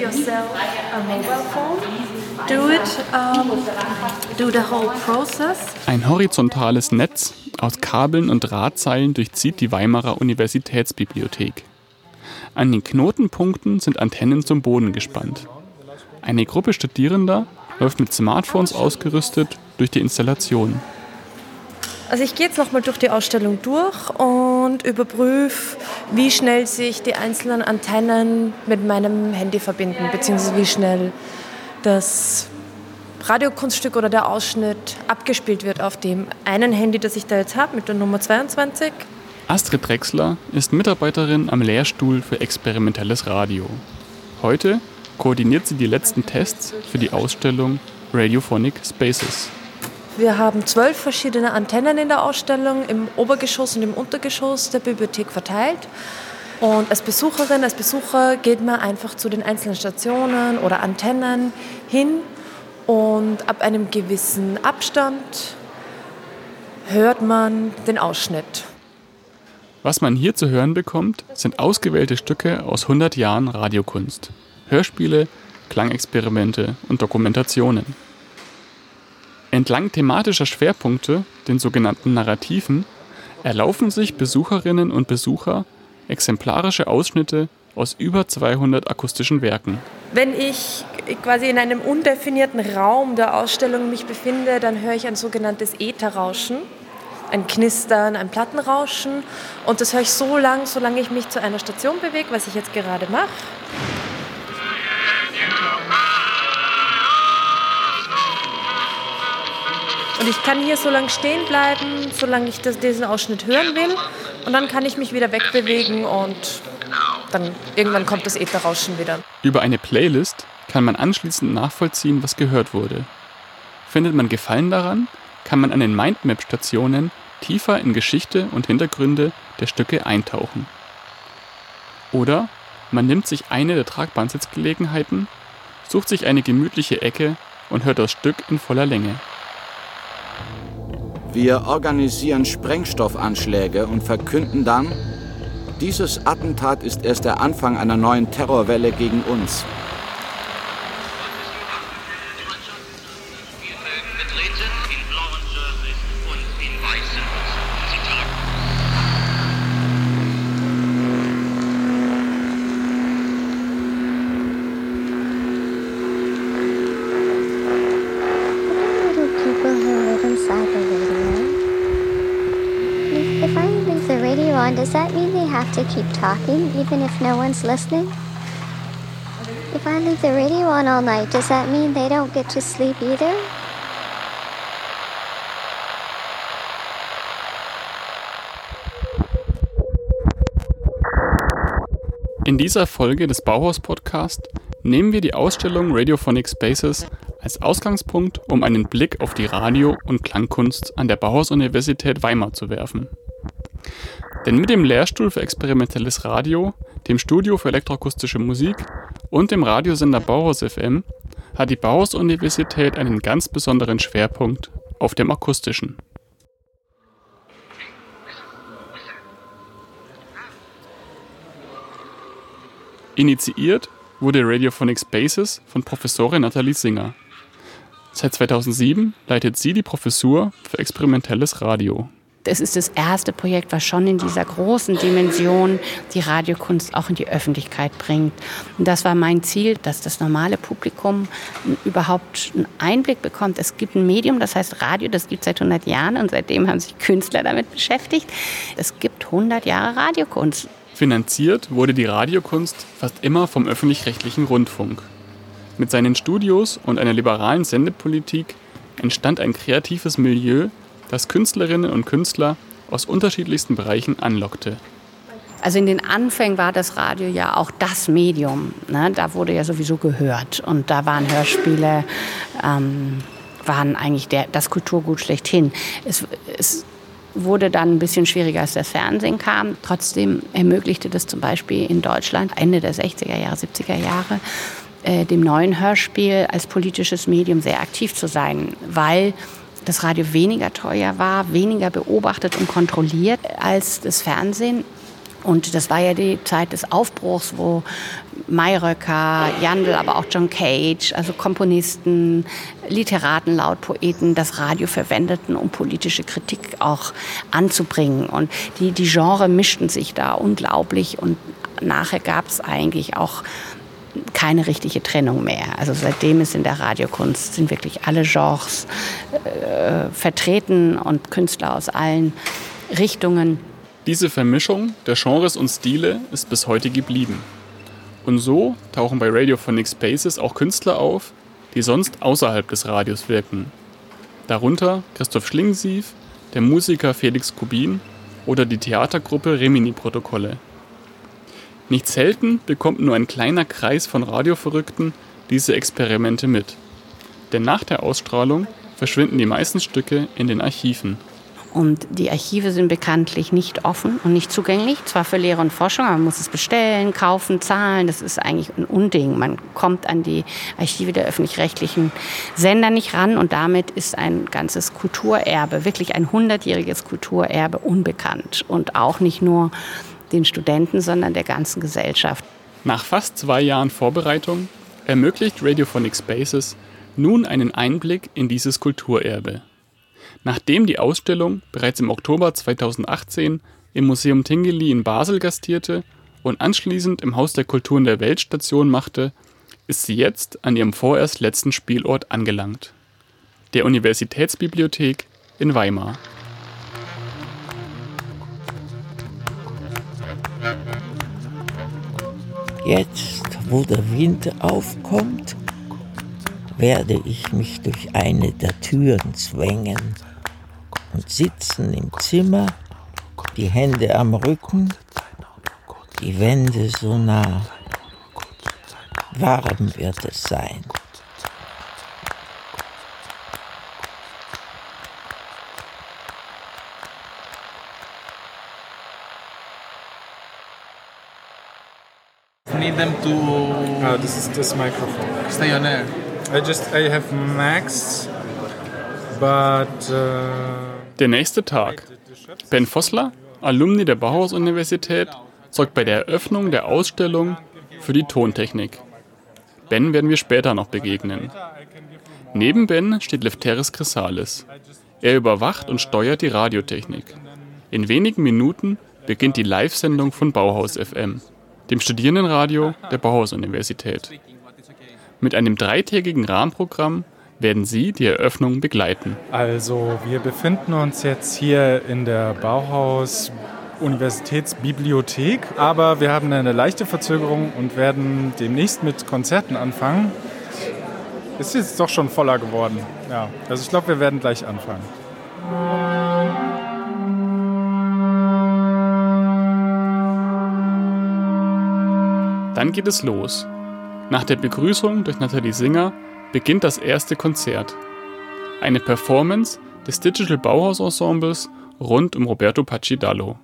yourself a mobile phone. Do it, um, do the whole process. Ein horizontales Netz aus Kabeln und Drahtseilen durchzieht die Weimarer Universitätsbibliothek. An den Knotenpunkten sind Antennen zum Boden gespannt. Eine Gruppe Studierender läuft mit Smartphones ausgerüstet durch die Installation. Also ich gehe jetzt nochmal durch die Ausstellung durch und überprüfe, wie schnell sich die einzelnen Antennen mit meinem Handy verbinden, beziehungsweise wie schnell das Radiokunststück oder der Ausschnitt abgespielt wird auf dem einen Handy, das ich da jetzt habe, mit der Nummer 22. Astrid Drexler ist Mitarbeiterin am Lehrstuhl für experimentelles Radio. Heute koordiniert sie die letzten Tests für die Ausstellung Radiophonic Spaces. Wir haben zwölf verschiedene Antennen in der Ausstellung im Obergeschoss und im Untergeschoss der Bibliothek verteilt. Und als Besucherin, als Besucher geht man einfach zu den einzelnen Stationen oder Antennen hin und ab einem gewissen Abstand hört man den Ausschnitt. Was man hier zu hören bekommt, sind ausgewählte Stücke aus 100 Jahren Radiokunst. Hörspiele, Klangexperimente und Dokumentationen. Entlang thematischer Schwerpunkte, den sogenannten Narrativen, erlaufen sich Besucherinnen und Besucher exemplarische Ausschnitte aus über 200 akustischen Werken. Wenn ich quasi in einem undefinierten Raum der Ausstellung mich befinde, dann höre ich ein sogenanntes Ätherrauschen, ein Knistern, ein Plattenrauschen. Und das höre ich so lang, solange ich mich zu einer Station bewege, was ich jetzt gerade mache. Und ich kann hier so lange stehen bleiben, solange ich das, diesen Ausschnitt hören will. Und dann kann ich mich wieder wegbewegen und dann irgendwann kommt das Ätherrauschen wieder. Über eine Playlist kann man anschließend nachvollziehen, was gehört wurde. Findet man Gefallen daran, kann man an den Mindmap-Stationen tiefer in Geschichte und Hintergründe der Stücke eintauchen. Oder man nimmt sich eine der tragbaren Sitzgelegenheiten, sucht sich eine gemütliche Ecke und hört das Stück in voller Länge. Wir organisieren Sprengstoffanschläge und verkünden dann, dieses Attentat ist erst der Anfang einer neuen Terrorwelle gegen uns. Talking even if no one's listening? If I leave the radio on all night, does that mean they don't get to sleep either? In dieser Folge des Bauhaus Podcast nehmen wir die Ausstellung Radiophonic Spaces als Ausgangspunkt, um einen Blick auf die Radio- und Klangkunst an der Bauhaus-Universität Weimar zu werfen. Denn mit dem Lehrstuhl für experimentelles Radio, dem Studio für elektroakustische Musik und dem Radiosender Bauhaus FM hat die Bauhaus-Universität einen ganz besonderen Schwerpunkt auf dem akustischen. Initiiert wurde Radiophonic Spaces von Professorin Nathalie Singer. Seit 2007 leitet sie die Professur für experimentelles Radio es ist das erste Projekt, was schon in dieser großen Dimension die Radiokunst auch in die Öffentlichkeit bringt. Und das war mein Ziel, dass das normale Publikum überhaupt einen Einblick bekommt. Es gibt ein Medium, das heißt Radio, das gibt es seit 100 Jahren und seitdem haben sich Künstler damit beschäftigt. Es gibt 100 Jahre Radiokunst. Finanziert wurde die Radiokunst fast immer vom öffentlich-rechtlichen Rundfunk. Mit seinen Studios und einer liberalen Sendepolitik entstand ein kreatives Milieu, das Künstlerinnen und Künstler aus unterschiedlichsten Bereichen anlockte. Also in den Anfängen war das Radio ja auch das Medium. Ne? Da wurde ja sowieso gehört und da waren Hörspiele, ähm, waren eigentlich der, das Kulturgut schlechthin. Es, es wurde dann ein bisschen schwieriger, als das Fernsehen kam. Trotzdem ermöglichte das zum Beispiel in Deutschland Ende der 60er Jahre, 70er Jahre äh, dem neuen Hörspiel als politisches Medium sehr aktiv zu sein, weil das Radio weniger teuer war, weniger beobachtet und kontrolliert als das Fernsehen. Und das war ja die Zeit des Aufbruchs, wo Mayröcker, Jandl, aber auch John Cage, also Komponisten, Literaten, Lautpoeten das Radio verwendeten, um politische Kritik auch anzubringen. Und die, die Genre mischten sich da unglaublich und nachher gab es eigentlich auch keine richtige Trennung mehr. Also seitdem ist in der Radiokunst sind wirklich alle Genres äh, vertreten und Künstler aus allen Richtungen. Diese Vermischung der Genres und Stile ist bis heute geblieben. Und so tauchen bei Radiophonic Spaces auch Künstler auf, die sonst außerhalb des Radios wirken. Darunter Christoph Schlingensief, der Musiker Felix Kubin oder die Theatergruppe Remini-Protokolle. Nicht selten bekommt nur ein kleiner Kreis von Radioverrückten diese Experimente mit. Denn nach der Ausstrahlung verschwinden die meisten Stücke in den Archiven. Und die Archive sind bekanntlich nicht offen und nicht zugänglich, zwar für Lehre und Forschung, aber man muss es bestellen, kaufen, zahlen. Das ist eigentlich ein Unding. Man kommt an die Archive der öffentlich-rechtlichen Sender nicht ran und damit ist ein ganzes Kulturerbe, wirklich ein hundertjähriges Kulturerbe unbekannt. Und auch nicht nur den Studenten, sondern der ganzen Gesellschaft. Nach fast zwei Jahren Vorbereitung ermöglicht Radiophonic Spaces nun einen Einblick in dieses Kulturerbe. Nachdem die Ausstellung bereits im Oktober 2018 im Museum Tingeli in Basel gastierte und anschließend im Haus der Kulturen der Welt Station machte, ist sie jetzt an ihrem vorerst letzten Spielort angelangt, der Universitätsbibliothek in Weimar. Jetzt, wo der Wind aufkommt, werde ich mich durch eine der Türen zwängen und sitzen im Zimmer, die Hände am Rücken, die Wände so nah. Warm wird es sein. need them to. Oh, this is this microphone. Stay on air. I just I have Max, but. Uh, der nächste Tag. Ben Vossler, Alumni der Bauhaus-Universität, sorgt bei der Eröffnung der Ausstellung für die Tontechnik. Ben werden wir später noch begegnen. Neben Ben steht Lefteris Chrysalis. Er überwacht und steuert die Radiotechnik. In wenigen Minuten beginnt die Live-Sendung von Bauhaus FM dem Studierendenradio der Bauhaus-Universität. Mit einem dreitägigen Rahmenprogramm werden Sie die Eröffnung begleiten. Also wir befinden uns jetzt hier in der Bauhaus Universitätsbibliothek, aber wir haben eine leichte Verzögerung und werden demnächst mit Konzerten anfangen. Ist jetzt doch schon voller geworden. Ja, also ich glaube, wir werden gleich anfangen. Dann geht es los. Nach der Begrüßung durch Nathalie Singer beginnt das erste Konzert. Eine Performance des Digital Bauhaus Ensembles rund um Roberto Paccidallo.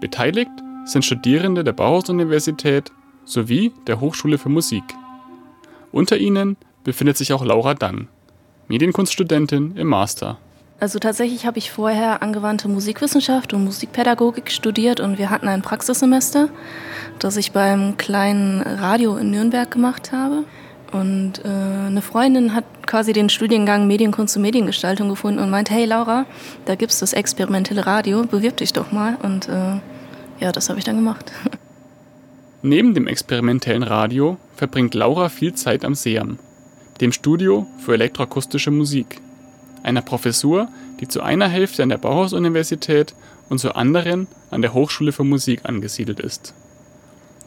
Beteiligt sind Studierende der Bauhaus-Universität sowie der Hochschule für Musik. Unter ihnen befindet sich auch Laura Dang, Medienkunststudentin im Master. Also tatsächlich habe ich vorher angewandte Musikwissenschaft und Musikpädagogik studiert und wir hatten ein Praxissemester, das ich beim kleinen Radio in Nürnberg gemacht habe. Und äh, eine Freundin hat quasi den Studiengang Medienkunst und Mediengestaltung gefunden und meint, hey Laura, da gibt es das experimentelle Radio, bewirb dich doch mal. Und äh, ja, das habe ich dann gemacht. Neben dem experimentellen Radio verbringt Laura viel Zeit am SEAM, dem Studio für elektroakustische Musik einer Professur, die zu einer Hälfte an der Bauhaus-Universität und zur anderen an der Hochschule für Musik angesiedelt ist.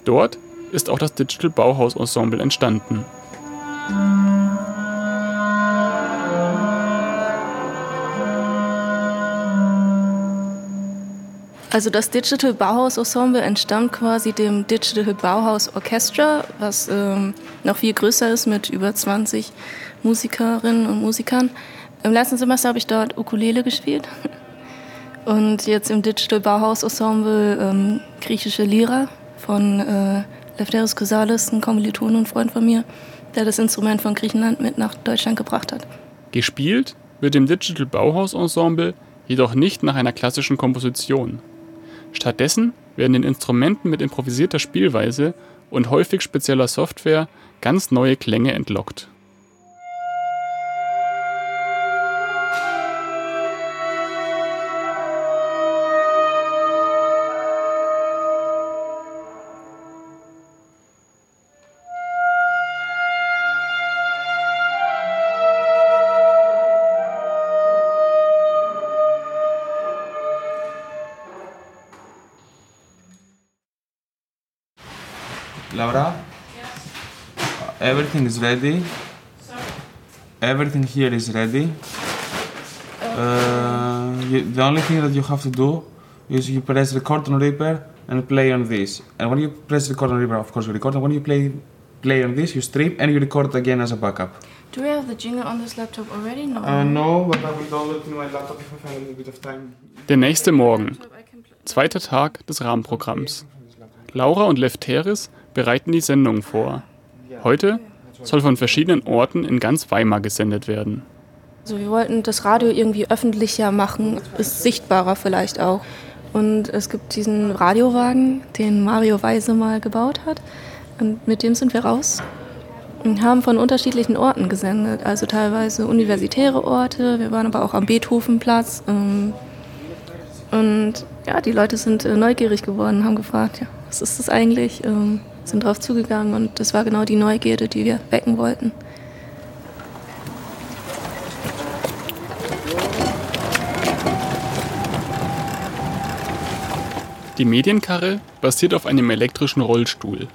Dort ist auch das Digital Bauhaus Ensemble entstanden. Also das Digital Bauhaus Ensemble entstammt quasi dem Digital Bauhaus Orchestra, was ähm, noch viel größer ist mit über 20 Musikerinnen und Musikern. Im letzten Semester habe ich dort Ukulele gespielt. Und jetzt im Digital Bauhaus Ensemble ähm, griechische Lira von äh, Lefteris Chrysalis, ein Kommiliton und Freund von mir, der das Instrument von Griechenland mit nach Deutschland gebracht hat. Gespielt wird im Digital Bauhaus Ensemble jedoch nicht nach einer klassischen Komposition. Stattdessen werden den Instrumenten mit improvisierter Spielweise und häufig spezieller Software ganz neue Klänge entlockt. Laura? Everything is ready. Everything here is ready. Uh, you, the only thing that you have to do is you press record on Reaper and play on this. And when you press record on Reaper, of course you record. And when you play play on this, you stream and you record again as a backup. Do we have the jingle on this laptop already? No. Uh, no, but I will download in my laptop if I find a little bit of time. Der nächste Morgen. Zweiter Tag des Rahmenprogramms. Laura und Lefteris bereiten die Sendung vor. Heute soll von verschiedenen Orten in ganz Weimar gesendet werden. Also wir wollten das Radio irgendwie öffentlicher machen, ist sichtbarer vielleicht auch. Und es gibt diesen Radiowagen, den Mario Weise mal gebaut hat. Und mit dem sind wir raus und haben von unterschiedlichen Orten gesendet. Also teilweise universitäre Orte, wir waren aber auch am Beethovenplatz. Ähm, und ja, die Leute sind äh, neugierig geworden, haben gefragt, ja, was ist das eigentlich? Sind drauf zugegangen und das war genau die Neugierde, die wir wecken wollten. Die Medienkarre basiert auf einem elektrischen Rollstuhl.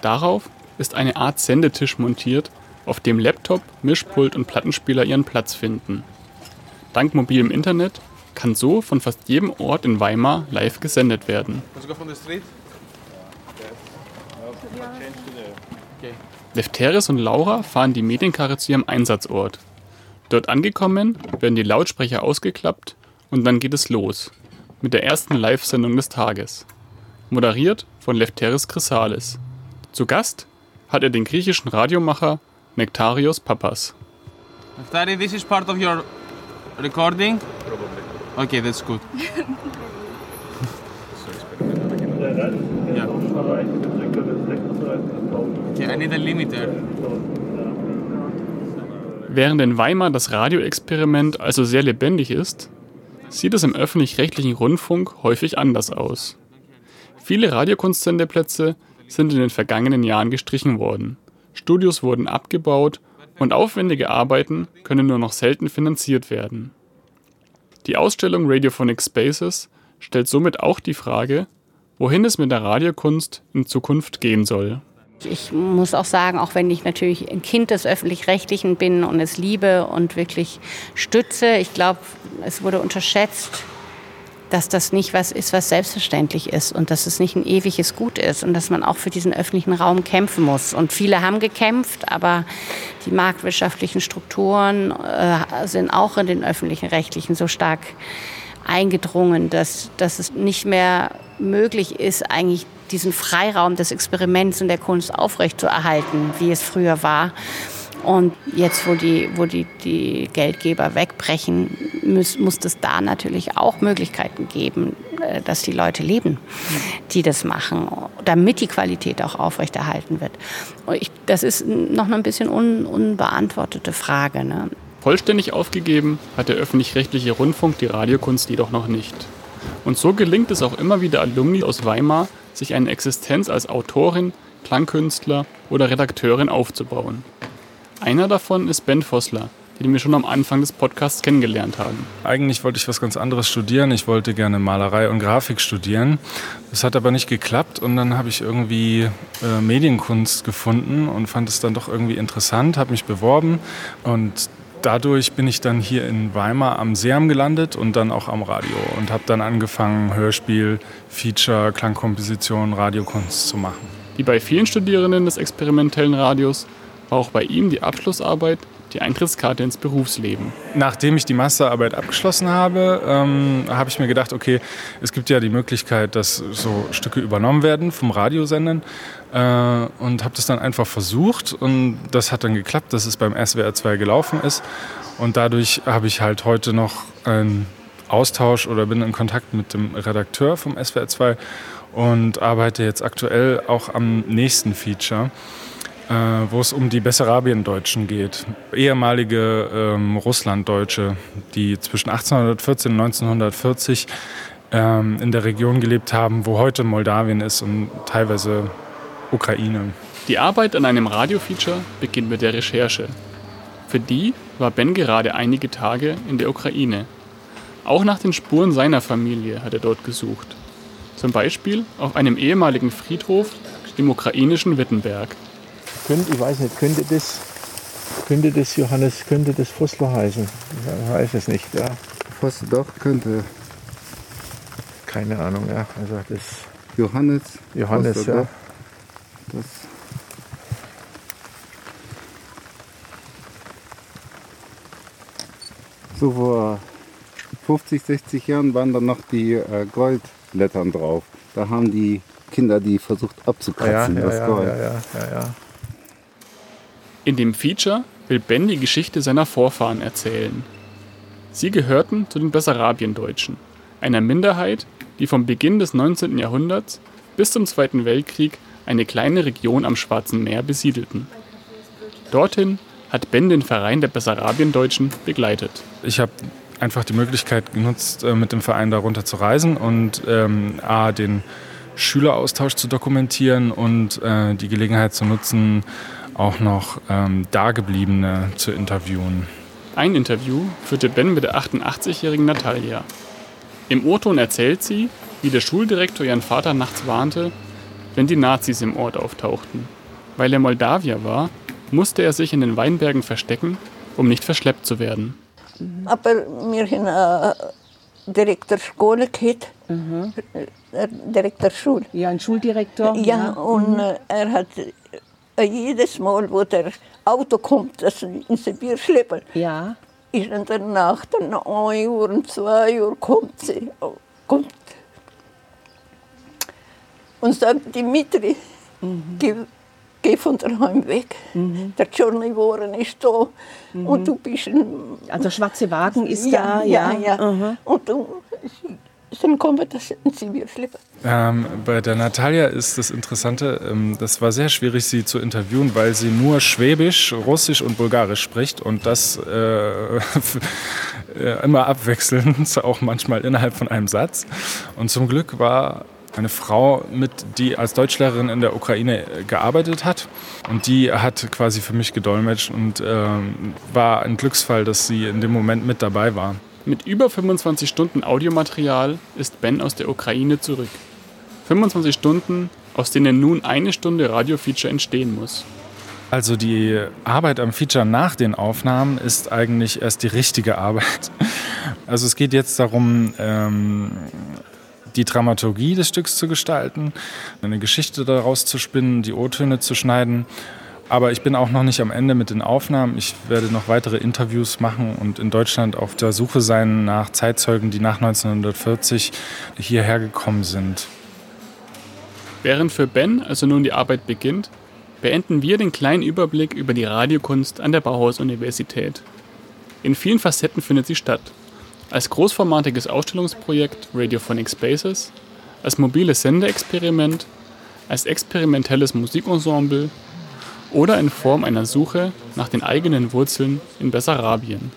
Darauf ist eine Art Sendetisch montiert, auf dem Laptop, Mischpult und Plattenspieler ihren Platz finden. Dank mobilem Internet kann so von fast jedem Ort in Weimar live gesendet werden. Lefteris und Laura fahren die Medienkarre zu ihrem Einsatzort. Dort angekommen, werden die Lautsprecher ausgeklappt und dann geht es los mit der ersten Live-Sendung des Tages. Moderiert von Lefteris Chrysalis. Zu Gast hat er den griechischen Radiomacher Nektarios Papas. Neftari, this is part of your recording? Okay, that's good. yeah. Okay, I need a limiter. Während in Weimar das Radioexperiment also sehr lebendig ist, sieht es im öffentlich-rechtlichen Rundfunk häufig anders aus. Viele Radiokunstsendeplätze sind in den vergangenen Jahren gestrichen worden. Studios wurden abgebaut und aufwendige Arbeiten können nur noch selten finanziert werden. Die Ausstellung Radiophonic Spaces stellt somit auch die Frage, wohin es mit der Radiokunst in Zukunft gehen soll. Ich muss auch sagen, auch wenn ich natürlich ein Kind des öffentlich-rechtlichen bin und es liebe und wirklich stütze, ich glaube, es wurde unterschätzt, dass das nicht was ist, was selbstverständlich ist und dass es nicht ein ewiges Gut ist und dass man auch für diesen öffentlichen Raum kämpfen muss. Und viele haben gekämpft, aber die marktwirtschaftlichen Strukturen äh, sind auch in den öffentlichen Rechtlichen so stark eingedrungen, dass, dass es nicht mehr möglich ist, eigentlich diesen Freiraum des Experiments und der Kunst aufrechtzuerhalten, wie es früher war. Und jetzt, wo die, wo die, die Geldgeber wegbrechen, muss, muss es da natürlich auch Möglichkeiten geben, äh, dass die Leute leben, die das machen, damit die Qualität auch aufrechterhalten wird. Ich, das ist noch ein bisschen un, unbeantwortete Frage. Ne? Vollständig aufgegeben hat der öffentlich-rechtliche Rundfunk die Radiokunst jedoch noch nicht. Und so gelingt es auch immer wieder Alumni aus Weimar, sich eine Existenz als Autorin, Klangkünstler oder Redakteurin aufzubauen. Einer davon ist Ben Vossler, den wir schon am Anfang des Podcasts kennengelernt haben. Eigentlich wollte ich was ganz anderes studieren. Ich wollte gerne Malerei und Grafik studieren. Das hat aber nicht geklappt und dann habe ich irgendwie äh, Medienkunst gefunden und fand es dann doch irgendwie interessant, habe mich beworben und dadurch bin ich dann hier in Weimar am Seam gelandet und dann auch am Radio und habe dann angefangen, Hörspiel, Feature, Klangkomposition, Radiokunst zu machen. Wie bei vielen Studierenden des experimentellen Radios war auch bei ihm die Abschlussarbeit die Eintrittskarte ins Berufsleben. Nachdem ich die Masterarbeit abgeschlossen habe, ähm, habe ich mir gedacht, okay, es gibt ja die Möglichkeit, dass so Stücke übernommen werden vom Radiosendern äh, und habe das dann einfach versucht und das hat dann geklappt, dass es beim SWR 2 gelaufen ist und dadurch habe ich halt heute noch einen Austausch oder bin in Kontakt mit dem Redakteur vom SWR 2 und arbeite jetzt aktuell auch am nächsten Feature, wo es um die Bessarabiendeutschen geht. Ehemalige ähm, Russlanddeutsche, die zwischen 1814 und 1940 ähm, in der Region gelebt haben, wo heute Moldawien ist und teilweise Ukraine. Die Arbeit an einem Radiofeature beginnt mit der Recherche. Für die war Ben gerade einige Tage in der Ukraine. Auch nach den Spuren seiner Familie hat er dort gesucht. Zum Beispiel auf einem ehemaligen Friedhof im ukrainischen Wittenberg. Könnte, ich weiß nicht, könnte das, könnte das Johannes, könnte das Vossler heißen? Ich weiß es nicht, ja. Vossler doch, könnte. Keine Ahnung, ja. Also das Johannes. Johannes, Vossler ja. Das so vor 50, 60 Jahren waren dann noch die äh, Goldlettern drauf. Da haben die Kinder die versucht Ja, abzukratzen, ja, das ja, Gold. ja, ja, ja, ja. In dem Feature will Ben die Geschichte seiner Vorfahren erzählen. Sie gehörten zu den Bessarabiendeutschen, einer Minderheit, die vom Beginn des 19. Jahrhunderts bis zum Zweiten Weltkrieg eine kleine Region am Schwarzen Meer besiedelten. Dorthin hat Ben den Verein der Bessarabiendeutschen begleitet. Ich habe einfach die Möglichkeit genutzt, äh, mit dem Verein darunter zu reisen und ähm, A, den Schüleraustausch zu dokumentieren und äh, die Gelegenheit zu nutzen, auch noch ähm, Dagebliebene zu interviewen. Ein Interview führte Ben mit der 88-jährigen Natalia. Im O-Ton erzählt sie, wie der Schuldirektor ihren Vater nachts warnte, wenn die Nazis im Ort auftauchten. Weil er Moldawier war, musste er sich in den Weinbergen verstecken, um nicht verschleppt zu werden. Aber wir haben einen Direktor Schule gehabt, äh, Direktor Schule. Ja, ein Schuldirektor. Ja, und äh, er hat äh, jedes Mal, wo der Auto kommt, das in Sibir schleppen, Ja. ist in der Nacht, um 1 Uhr und 2 Uhr kommt sie, kommt und sagt, Dimitri, geh, geh von daheim weg. Der Johnny Warren ist da und du bist ein... Also schwarze Wagen ist ja, da, ja. ja. ja. Mhm. Und du, dann kommen wir schleppen. Ähm, bei der Natalia ist das Interessante, ähm, das war sehr schwierig, sie zu interviewen, weil sie nur Schwäbisch, Russisch und Bulgarisch spricht und das äh, äh, immer abwechselnd, auch manchmal innerhalb von einem Satz. Und zum Glück war eine Frau mit, die als Deutschlehrerin in der Ukraine gearbeitet hat und die hat quasi für mich gedolmetscht und ähm, war ein Glücksfall, dass sie in dem Moment mit dabei war. Mit über 25 Stunden Audiomaterial ist Ben aus der Ukraine zurück. 25 Stunden, aus denen nun eine Stunde Radiofeature entstehen muss. Also die Arbeit am Feature nach den Aufnahmen ist eigentlich erst die richtige Arbeit. Also es geht jetzt darum, ähm, die Dramaturgie des Stücks zu gestalten, eine Geschichte daraus zu spinnen, die O-Töne zu schneiden. Aber ich bin auch noch nicht am Ende mit den Aufnahmen. Ich werde noch weitere Interviews machen und in Deutschland auf der Suche sein nach Zeitzeugen, die nach 1940 hierher gekommen sind. Während für Ben also nun die Arbeit beginnt, beenden wir den kleinen Überblick über die Radiokunst an der Bauhaus-Universität. In vielen Facetten findet sie statt. Als großformatiges Ausstellungsprojekt Radiophonic Spaces, als mobiles Sendeexperiment, als experimentelles Musikensemble oder in Form einer Suche nach den eigenen Wurzeln in Bessarabien.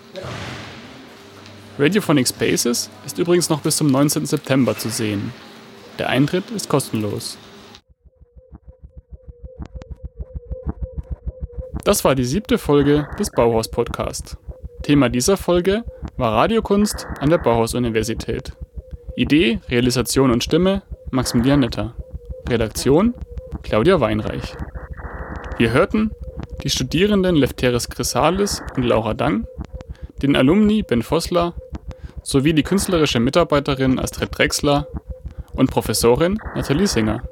Radiophonic Spaces ist übrigens noch bis zum 19. September zu sehen. Der Eintritt ist kostenlos. Das war die siebte Folge des Bauhaus Podcast. Thema dieser Folge war Radiokunst an der Bauhaus-Universität. Idee, Realisation und Stimme Maximilian Netter. Redaktion Claudia Weinreich. Wir hörten die Studierenden Lefteris Chrysalis und Laura Dang, den Alumni Ben Vossler sowie die künstlerische Mitarbeiterin Astrid Drexler und Professorin Nathalie Singer.